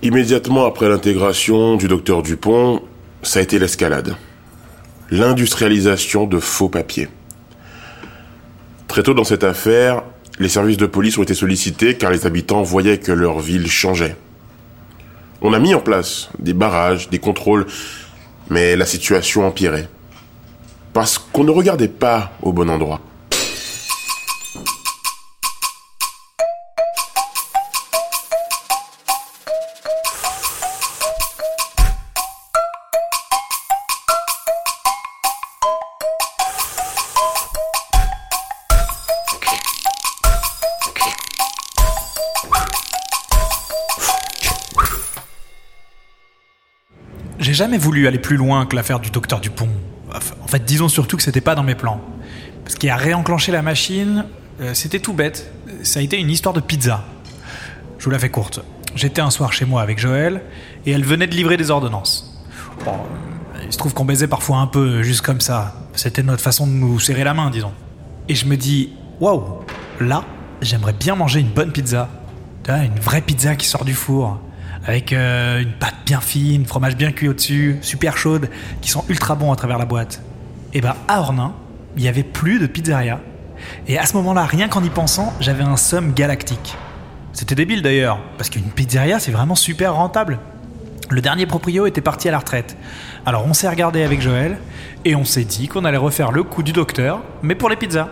Immédiatement après l'intégration du docteur Dupont, ça a été l'escalade. L'industrialisation de faux papiers. Très tôt dans cette affaire, les services de police ont été sollicités car les habitants voyaient que leur ville changeait. On a mis en place des barrages, des contrôles, mais la situation empirait. Parce qu'on ne regardait pas au bon endroit. J'ai jamais voulu aller plus loin que l'affaire du docteur Dupont. En fait, disons surtout que c'était pas dans mes plans. Ce qui a réenclenché la machine, euh, c'était tout bête. Ça a été une histoire de pizza. Je vous la fais courte. J'étais un soir chez moi avec Joël et elle venait de livrer des ordonnances. Euh, il se trouve qu'on baisait parfois un peu, juste comme ça. C'était notre façon de nous serrer la main, disons. Et je me dis, waouh, là, j'aimerais bien manger une bonne pizza. Une vraie pizza qui sort du four avec euh, une pâte bien fine, fromage bien cuit au-dessus, super chaude, qui sont ultra bons à travers la boîte. Et ben à Ornain, il y avait plus de pizzeria. Et à ce moment-là, rien qu'en y pensant, j'avais un somme galactique. C'était débile d'ailleurs, parce qu'une pizzeria c'est vraiment super rentable. Le dernier proprio était parti à la retraite. Alors on s'est regardé avec Joël et on s'est dit qu'on allait refaire le coup du docteur, mais pour les pizzas.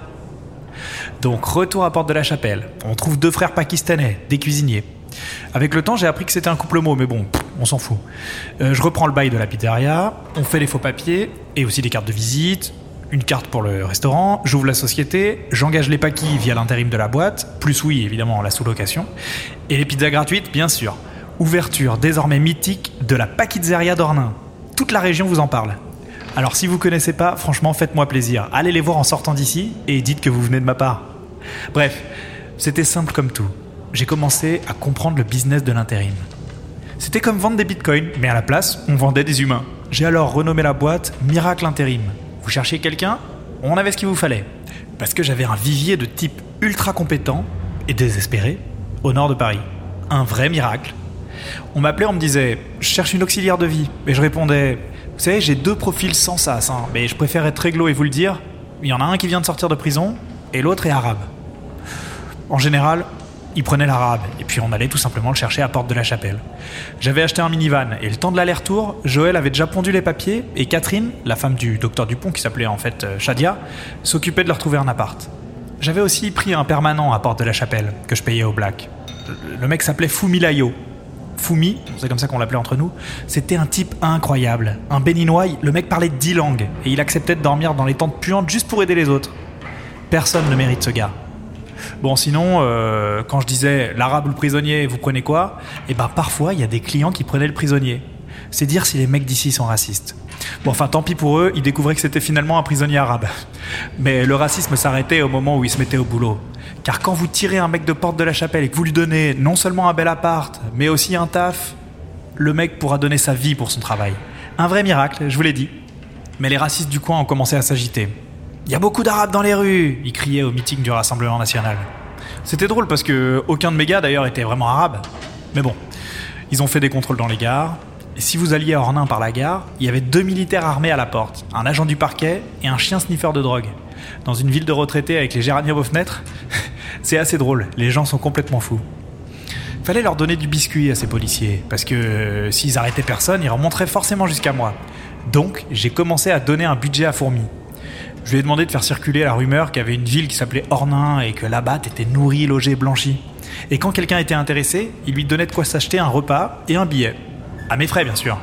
Donc retour à Porte de la Chapelle. On trouve deux frères pakistanais, des cuisiniers. Avec le temps, j'ai appris que c'était un couple mot, mais bon, on s'en fout. Euh, je reprends le bail de la pizzeria, on fait les faux papiers et aussi des cartes de visite, une carte pour le restaurant, j'ouvre la société, j'engage les paquis via l'intérim de la boîte, plus oui, évidemment, la sous-location, et les pizzas gratuites, bien sûr. Ouverture désormais mythique de la Paquizzeria d'Ornain. Toute la région vous en parle. Alors si vous connaissez pas, franchement, faites-moi plaisir. Allez les voir en sortant d'ici et dites que vous venez de ma part. Bref, c'était simple comme tout j'ai commencé à comprendre le business de l'intérim. C'était comme vendre des bitcoins, mais à la place, on vendait des humains. J'ai alors renommé la boîte Miracle Intérim. Vous cherchiez quelqu'un? On avait ce qu'il vous fallait. Parce que j'avais un vivier de type ultra compétent et désespéré au nord de Paris. Un vrai miracle. On m'appelait, on me disait Je cherche une auxiliaire de vie. Et je répondais Vous savez, j'ai deux profils sans sas, hein, mais je préfère être réglo et vous le dire. Il y en a un qui vient de sortir de prison et l'autre est arabe. En général, il prenait l'arabe, et puis on allait tout simplement le chercher à Porte de la Chapelle. J'avais acheté un minivan, et le temps de l'aller-retour, Joël avait déjà pondu les papiers, et Catherine, la femme du docteur Dupont, qui s'appelait en fait euh, Shadia, s'occupait de leur trouver un appart. J'avais aussi pris un permanent à Porte de la Chapelle, que je payais au black. Le mec s'appelait Fumi Layo. Fumi, c'est comme ça qu'on l'appelait entre nous, c'était un type incroyable. Un béninois, le mec parlait dix langues, et il acceptait de dormir dans les tentes puantes juste pour aider les autres. Personne ne mérite ce gars. Bon, sinon, euh, quand je disais l'arabe ou le prisonnier, vous prenez quoi? Eh ben, parfois, il y a des clients qui prenaient le prisonnier. C'est dire si les mecs d'ici sont racistes. Bon, enfin, tant pis pour eux, ils découvraient que c'était finalement un prisonnier arabe. Mais le racisme s'arrêtait au moment où ils se mettaient au boulot. Car quand vous tirez un mec de porte de la chapelle et que vous lui donnez non seulement un bel appart, mais aussi un taf, le mec pourra donner sa vie pour son travail. Un vrai miracle, je vous l'ai dit. Mais les racistes du coin ont commencé à s'agiter. Il y a beaucoup d'Arabes dans les rues Ils criaient au meeting du Rassemblement National. C'était drôle parce que aucun de mes gars d'ailleurs était vraiment arabe. Mais bon, ils ont fait des contrôles dans les gares. Et si vous alliez à Ornain par la gare, il y avait deux militaires armés à la porte, un agent du parquet et un chien sniffer de drogue. Dans une ville de retraités avec les géraniums aux fenêtres, c'est assez drôle, les gens sont complètement fous. Fallait leur donner du biscuit à ces policiers, parce que euh, s'ils arrêtaient personne, ils remonteraient forcément jusqu'à moi. Donc, j'ai commencé à donner un budget à fourmi. Je lui ai demandé de faire circuler la rumeur qu'il y avait une ville qui s'appelait Ornain et que là-bas était nourri, logé, blanchi. Et quand quelqu'un était intéressé, il lui donnait de quoi s'acheter un repas et un billet. À mes frais, bien sûr.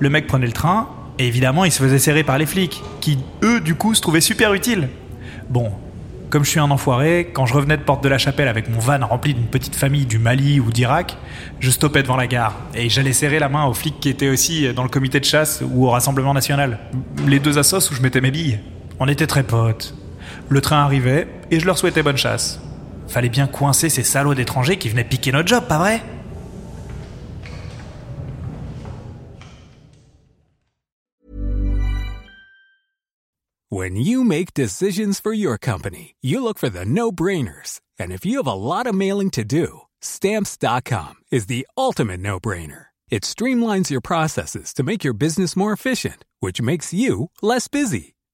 Le mec prenait le train, et évidemment, il se faisait serrer par les flics, qui, eux, du coup, se trouvaient super utiles. Bon, comme je suis un enfoiré, quand je revenais de Porte de la Chapelle avec mon van rempli d'une petite famille du Mali ou d'Irak, je stoppais devant la gare et j'allais serrer la main aux flics qui étaient aussi dans le comité de chasse ou au Rassemblement National. Les deux assos où je mettais mes billes. On était très potes. Le train arrivait et je leur souhaitais bonne chasse. Fallait bien coincer ces salauds d'étrangers qui venaient piquer notre job, pas vrai? When you make decisions for your company, you look for the no-brainers. And if you have a lot of mailing to do, Stamps.com is the ultimate no brainer. It streamlines your processes to make your business more efficient, which makes you less busy.